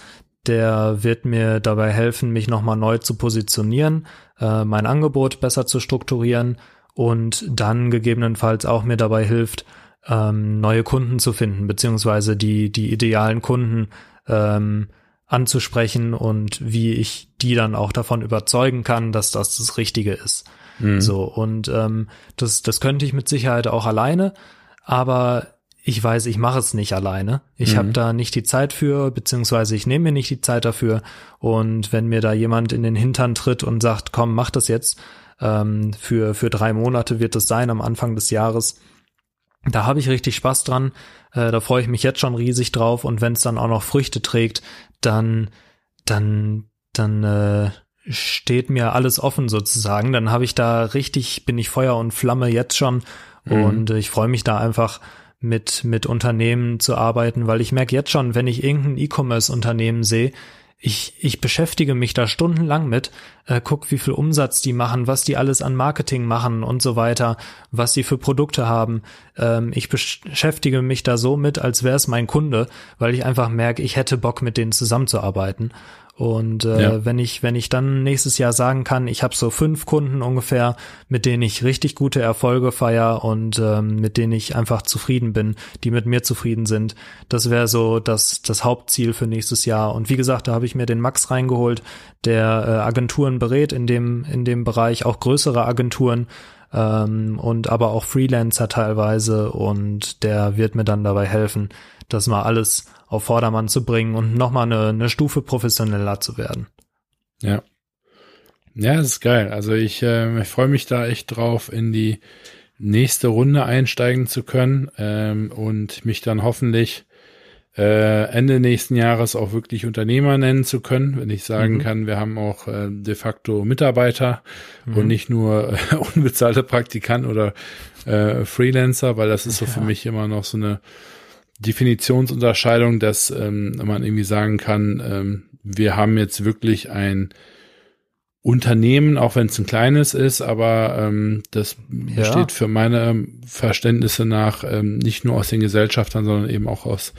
der wird mir dabei helfen, mich nochmal neu zu positionieren, äh, mein Angebot besser zu strukturieren und dann gegebenenfalls auch mir dabei hilft, ähm, neue Kunden zu finden, beziehungsweise die, die idealen Kunden ähm, anzusprechen und wie ich die dann auch davon überzeugen kann, dass das das Richtige ist. Mhm. So, und ähm, das, das könnte ich mit Sicherheit auch alleine, aber ich weiß, ich mache es nicht alleine. Ich mhm. habe da nicht die Zeit für, beziehungsweise ich nehme mir nicht die Zeit dafür. Und wenn mir da jemand in den Hintern tritt und sagt, komm, mach das jetzt, ähm, für, für drei Monate wird es sein am Anfang des Jahres, da habe ich richtig Spaß dran. Äh, da freue ich mich jetzt schon riesig drauf. Und wenn es dann auch noch Früchte trägt, dann, dann, dann äh, steht mir alles offen sozusagen. Dann habe ich da richtig, bin ich Feuer und Flamme jetzt schon mhm. und ich freue mich da einfach mit, mit Unternehmen zu arbeiten, weil ich merke jetzt schon, wenn ich irgendein E-Commerce-Unternehmen sehe, ich, ich beschäftige mich da stundenlang mit, äh, guck, wie viel Umsatz die machen, was die alles an Marketing machen und so weiter, was sie für Produkte haben. Ähm, ich beschäftige mich da so mit, als wäre es mein Kunde, weil ich einfach merke, ich hätte Bock, mit denen zusammenzuarbeiten. Und äh, ja. wenn ich, wenn ich dann nächstes Jahr sagen kann, ich habe so fünf Kunden ungefähr, mit denen ich richtig gute Erfolge feier und ähm, mit denen ich einfach zufrieden bin, die mit mir zufrieden sind, das wäre so das, das Hauptziel für nächstes Jahr. Und wie gesagt, da habe ich mir den Max reingeholt, der äh, Agenturen berät in dem, in dem Bereich, auch größere Agenturen ähm, und aber auch Freelancer teilweise und der wird mir dann dabei helfen, das mal alles auf Vordermann zu bringen und nochmal eine, eine Stufe professioneller zu werden. Ja. Ja, das ist geil. Also ich, äh, ich freue mich da echt drauf, in die nächste Runde einsteigen zu können ähm, und mich dann hoffentlich äh, Ende nächsten Jahres auch wirklich Unternehmer nennen zu können, wenn ich sagen mhm. kann, wir haben auch äh, de facto Mitarbeiter mhm. und nicht nur äh, unbezahlte Praktikanten oder äh, Freelancer, weil das ist so ja. für mich immer noch so eine Definitionsunterscheidung, dass ähm, man irgendwie sagen kann, ähm, wir haben jetzt wirklich ein Unternehmen, auch wenn es ein kleines ist, aber ähm, das ja. besteht für meine Verständnisse nach ähm, nicht nur aus den Gesellschaftern, sondern eben auch aus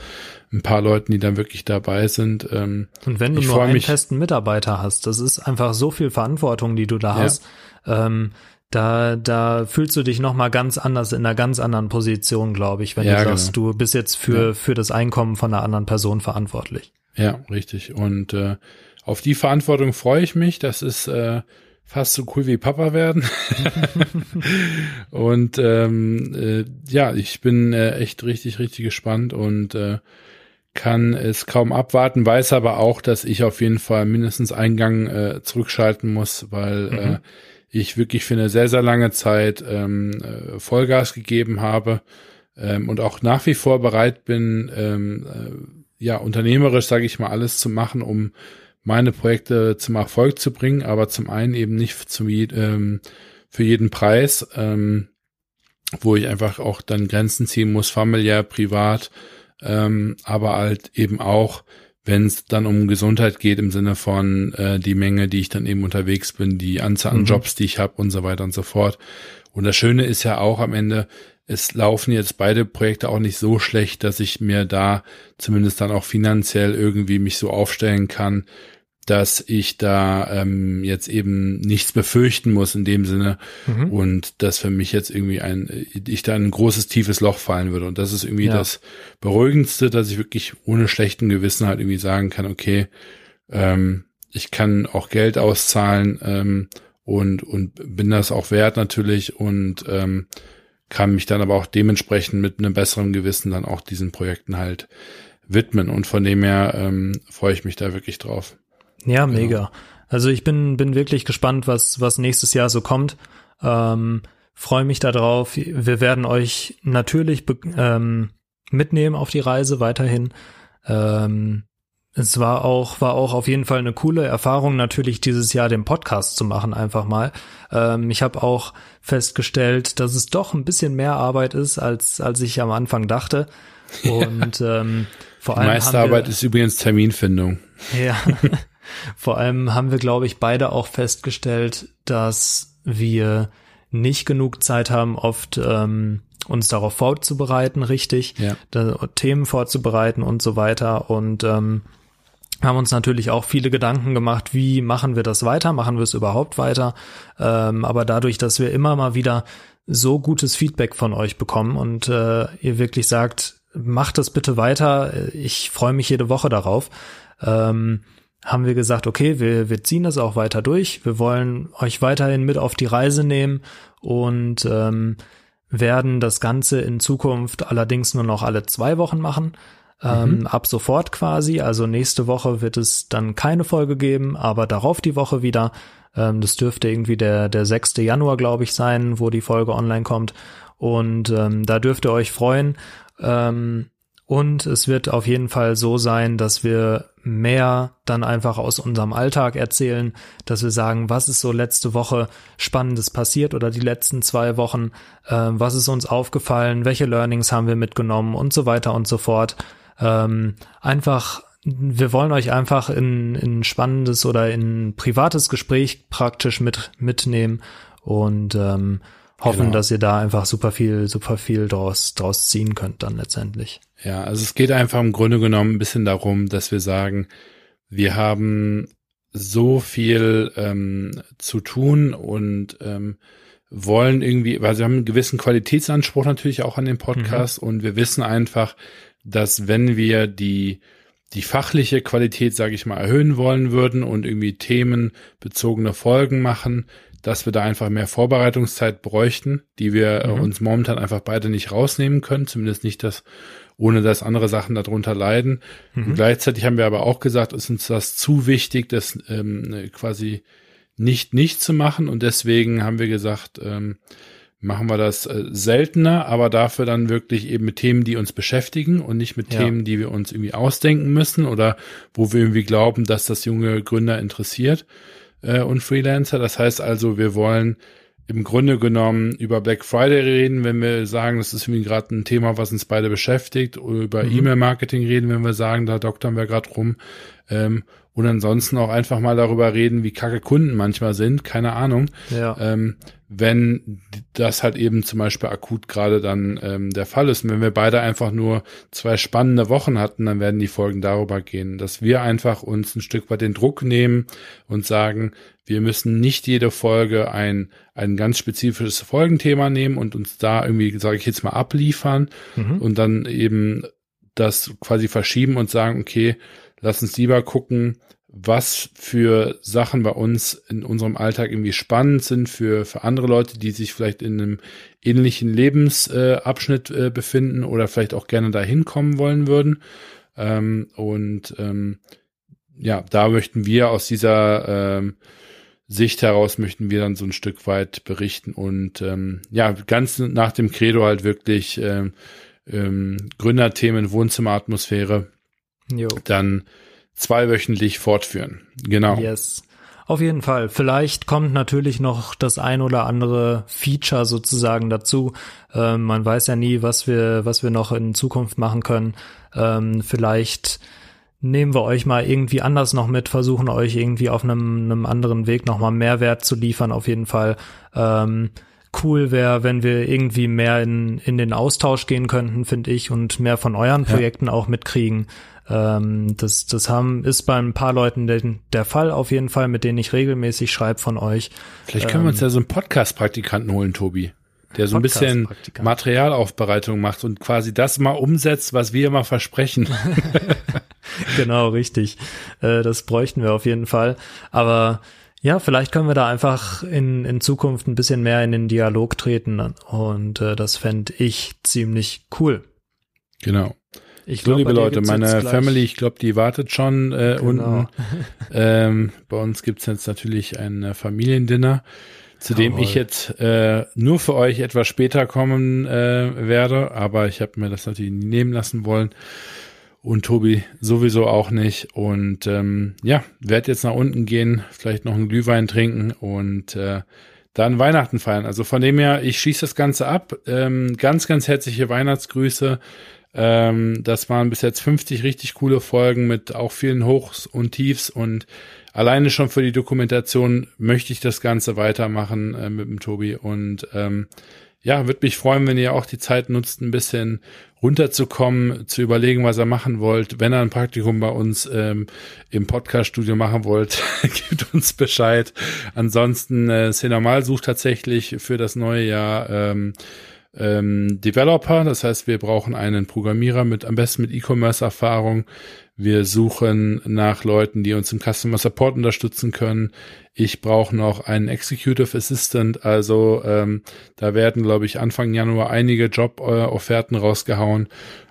ein paar Leuten, die dann wirklich dabei sind. Ähm, Und wenn du nur einen festen Mitarbeiter hast, das ist einfach so viel Verantwortung, die du da ja. hast. Ähm, da, da fühlst du dich nochmal ganz anders in einer ganz anderen Position, glaube ich, wenn ja, du sagst, genau. du bist jetzt für, ja. für das Einkommen von einer anderen Person verantwortlich. Ja, richtig. Und äh, auf die Verantwortung freue ich mich. Das ist äh, fast so cool wie Papa werden. und ähm, äh, ja, ich bin äh, echt richtig, richtig gespannt und äh, kann es kaum abwarten, weiß aber auch, dass ich auf jeden Fall mindestens einen Gang äh, zurückschalten muss, weil mhm. äh, ich wirklich für eine sehr, sehr lange Zeit ähm, äh, Vollgas gegeben habe ähm, und auch nach wie vor bereit bin, ähm, äh, ja, unternehmerisch, sage ich mal, alles zu machen, um meine Projekte zum Erfolg zu bringen, aber zum einen eben nicht zum, ähm, für jeden Preis, ähm, wo ich einfach auch dann Grenzen ziehen muss, familiär, privat, ähm, aber halt eben auch, wenn es dann um Gesundheit geht im Sinne von äh, die Menge, die ich dann eben unterwegs bin, die Anzahl an mhm. Jobs, die ich habe und so weiter und so fort. Und das Schöne ist ja auch am Ende, es laufen jetzt beide Projekte auch nicht so schlecht, dass ich mir da zumindest dann auch finanziell irgendwie mich so aufstellen kann, dass ich da ähm, jetzt eben nichts befürchten muss in dem Sinne mhm. und dass für mich jetzt irgendwie ein, ich da ein großes, tiefes Loch fallen würde. Und das ist irgendwie ja. das Beruhigendste, dass ich wirklich ohne schlechten Gewissen halt irgendwie sagen kann, okay, ähm, ich kann auch Geld auszahlen ähm, und, und bin das auch wert natürlich und ähm, kann mich dann aber auch dementsprechend mit einem besseren Gewissen dann auch diesen Projekten halt widmen. Und von dem her ähm, freue ich mich da wirklich drauf. Ja, genau. mega. Also ich bin, bin wirklich gespannt, was, was nächstes Jahr so kommt. Ähm, Freue mich darauf. Wir werden euch natürlich ähm, mitnehmen auf die Reise weiterhin. Ähm, es war auch, war auch auf jeden Fall eine coole Erfahrung, natürlich dieses Jahr den Podcast zu machen, einfach mal. Ähm, ich habe auch festgestellt, dass es doch ein bisschen mehr Arbeit ist, als, als ich am Anfang dachte. Und ähm, vor allem. Die meiste Arbeit ist übrigens Terminfindung. Ja. Vor allem haben wir, glaube ich, beide auch festgestellt, dass wir nicht genug Zeit haben, oft ähm, uns darauf vorzubereiten, richtig, ja. da, Themen vorzubereiten und so weiter. Und ähm, haben uns natürlich auch viele Gedanken gemacht, wie machen wir das weiter, machen wir es überhaupt weiter. Ähm, aber dadurch, dass wir immer mal wieder so gutes Feedback von euch bekommen und äh, ihr wirklich sagt, macht das bitte weiter, ich freue mich jede Woche darauf. Ähm, haben wir gesagt, okay, wir, wir ziehen das auch weiter durch. Wir wollen euch weiterhin mit auf die Reise nehmen und ähm, werden das Ganze in Zukunft allerdings nur noch alle zwei Wochen machen. Ähm, mhm. Ab sofort quasi. Also nächste Woche wird es dann keine Folge geben, aber darauf die Woche wieder. Ähm, das dürfte irgendwie der, der 6. Januar, glaube ich, sein, wo die Folge online kommt. Und ähm, da dürft ihr euch freuen. Ähm, und es wird auf jeden Fall so sein, dass wir mehr dann einfach aus unserem Alltag erzählen, dass wir sagen, was ist so letzte Woche Spannendes passiert oder die letzten zwei Wochen, äh, was ist uns aufgefallen, welche Learnings haben wir mitgenommen und so weiter und so fort. Ähm, einfach, wir wollen euch einfach in, in spannendes oder in privates Gespräch praktisch mit mitnehmen und ähm, hoffen, genau. dass ihr da einfach super viel, super viel draus, draus ziehen könnt dann letztendlich. Ja, also es geht einfach im Grunde genommen ein bisschen darum, dass wir sagen, wir haben so viel ähm, zu tun und ähm, wollen irgendwie, weil wir haben einen gewissen Qualitätsanspruch natürlich auch an den Podcast mhm. und wir wissen einfach, dass wenn wir die die fachliche Qualität, sage ich mal, erhöhen wollen würden und irgendwie themenbezogene Folgen machen, dass wir da einfach mehr Vorbereitungszeit bräuchten, die wir mhm. uns momentan einfach beide nicht rausnehmen können, zumindest nicht das ohne dass andere Sachen darunter leiden. Mhm. gleichzeitig haben wir aber auch gesagt, ist uns das zu wichtig, das ähm, quasi nicht nicht zu machen und deswegen haben wir gesagt, ähm, machen wir das äh, seltener, aber dafür dann wirklich eben mit Themen, die uns beschäftigen und nicht mit ja. Themen, die wir uns irgendwie ausdenken müssen oder wo wir irgendwie glauben, dass das junge Gründer interessiert äh, und Freelancer. Das heißt also, wir wollen im Grunde genommen über Black Friday reden, wenn wir sagen, das ist irgendwie gerade ein Thema, was uns beide beschäftigt, oder über mhm. E-Mail-Marketing reden, wenn wir sagen, da doktern wir gerade rum. Ähm, und ansonsten auch einfach mal darüber reden, wie kacke Kunden manchmal sind, keine Ahnung. Ja. Ähm, wenn das halt eben zum Beispiel akut gerade dann ähm, der Fall ist. Und wenn wir beide einfach nur zwei spannende Wochen hatten, dann werden die Folgen darüber gehen, dass wir einfach uns ein Stück weit den Druck nehmen und sagen, wir müssen nicht jede Folge ein, ein ganz spezifisches Folgenthema nehmen und uns da irgendwie, sage ich jetzt mal, abliefern mhm. und dann eben das quasi verschieben und sagen, okay, lass uns lieber gucken, was für Sachen bei uns in unserem Alltag irgendwie spannend sind für, für andere Leute, die sich vielleicht in einem ähnlichen Lebensabschnitt äh, äh, befinden oder vielleicht auch gerne dahin kommen wollen würden Ähm, und ähm, ja, da möchten wir aus dieser ähm, Sicht heraus möchten wir dann so ein Stück weit berichten und ähm, ja, ganz nach dem Credo halt wirklich ähm, ähm, Gründerthemen, Wohnzimmeratmosphäre, jo. dann zweiwöchentlich fortführen. Genau. Yes. Auf jeden Fall. Vielleicht kommt natürlich noch das ein oder andere Feature sozusagen dazu. Ähm, man weiß ja nie, was wir, was wir noch in Zukunft machen können. Ähm, vielleicht nehmen wir euch mal irgendwie anders noch mit, versuchen euch irgendwie auf einem, einem anderen Weg nochmal Mehrwert zu liefern, auf jeden Fall. Ähm, cool wäre, wenn wir irgendwie mehr in, in den Austausch gehen könnten, finde ich, und mehr von euren Projekten ja. auch mitkriegen. Ähm, das, das haben, ist bei ein paar Leuten den, der Fall auf jeden Fall, mit denen ich regelmäßig schreibe von euch. Vielleicht können ähm, wir uns ähm, ja so einen Podcast-Praktikanten holen, Tobi der so ein bisschen Materialaufbereitung macht und quasi das mal umsetzt, was wir immer versprechen. genau, richtig. Äh, das bräuchten wir auf jeden Fall. Aber ja, vielleicht können wir da einfach in, in Zukunft ein bisschen mehr in den Dialog treten und äh, das fände ich ziemlich cool. Genau. Ich so, glaub, liebe Leute, meine Family, ich glaube, die wartet schon äh, genau. unten. ähm, bei uns gibt's jetzt natürlich ein äh, Familiendinner zu dem Jawohl. ich jetzt äh, nur für euch etwas später kommen äh, werde, aber ich habe mir das natürlich nie nehmen lassen wollen und Tobi sowieso auch nicht und ähm, ja, werde jetzt nach unten gehen, vielleicht noch einen Glühwein trinken und äh, dann Weihnachten feiern. Also von dem her, ich schieße das Ganze ab. Ähm, ganz, ganz herzliche Weihnachtsgrüße. Ähm, das waren bis jetzt 50 richtig coole Folgen mit auch vielen Hochs und Tiefs und alleine schon für die Dokumentation möchte ich das Ganze weitermachen äh, mit dem Tobi und ähm, ja, würde mich freuen, wenn ihr auch die Zeit nutzt, ein bisschen runterzukommen, zu überlegen, was ihr machen wollt. Wenn ihr ein Praktikum bei uns ähm, im Podcast-Studio machen wollt, gebt uns Bescheid. Ansonsten, äh, Cinemal sucht tatsächlich für das neue Jahr ähm, ähm, Developer. Das heißt, wir brauchen einen Programmierer mit am besten mit E-Commerce-Erfahrung. Wir suchen nach Leuten, die uns im Customer Support unterstützen können. Ich brauche noch einen Executive Assistant. Also ähm, da werden, glaube ich, Anfang Januar einige Job-Offerten rausgehauen.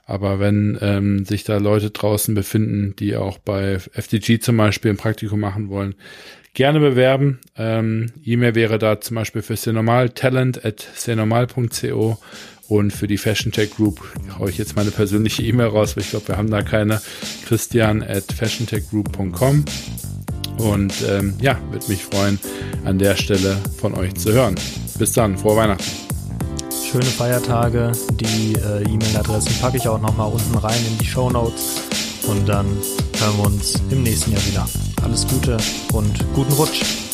Aber wenn ähm, sich da Leute draußen befinden, die auch bei FDG zum Beispiel ein Praktikum machen wollen, gerne bewerben. Ähm, E-Mail wäre da zum Beispiel für Senormal talent at senormal.co und für die Fashion Tech Group haue ich jetzt meine persönliche E-Mail raus, weil ich glaube, wir haben da keine. Christian at fashiontechgroup.com. Und ähm, ja, würde mich freuen, an der Stelle von euch zu hören. Bis dann, frohe Weihnachten. Schöne Feiertage. Die äh, E-Mail-Adressen packe ich auch nochmal unten rein in die Show Notes. Und dann hören wir uns im nächsten Jahr wieder. Alles Gute und guten Rutsch.